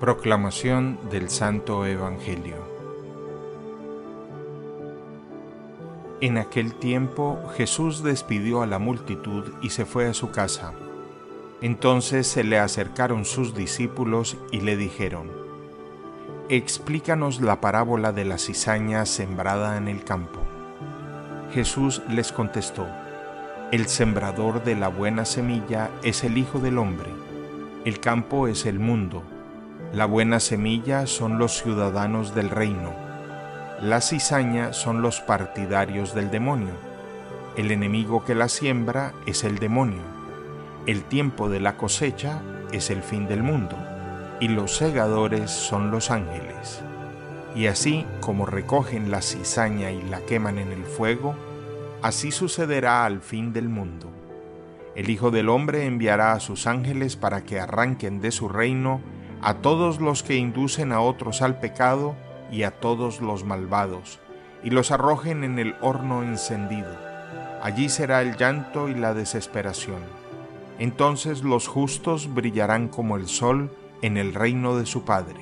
Proclamación del Santo Evangelio En aquel tiempo Jesús despidió a la multitud y se fue a su casa. Entonces se le acercaron sus discípulos y le dijeron, Explícanos la parábola de la cizaña sembrada en el campo. Jesús les contestó, El sembrador de la buena semilla es el Hijo del Hombre, el campo es el mundo la buena semilla son los ciudadanos del reino. La cizaña son los partidarios del demonio. El enemigo que la siembra es el demonio. El tiempo de la cosecha es el fin del mundo. Y los segadores son los ángeles. Y así como recogen la cizaña y la queman en el fuego, así sucederá al fin del mundo. El Hijo del Hombre enviará a sus ángeles para que arranquen de su reino a todos los que inducen a otros al pecado y a todos los malvados, y los arrojen en el horno encendido. Allí será el llanto y la desesperación. Entonces los justos brillarán como el sol en el reino de su Padre.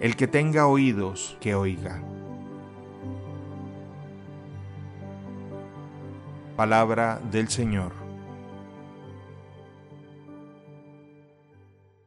El que tenga oídos, que oiga. Palabra del Señor.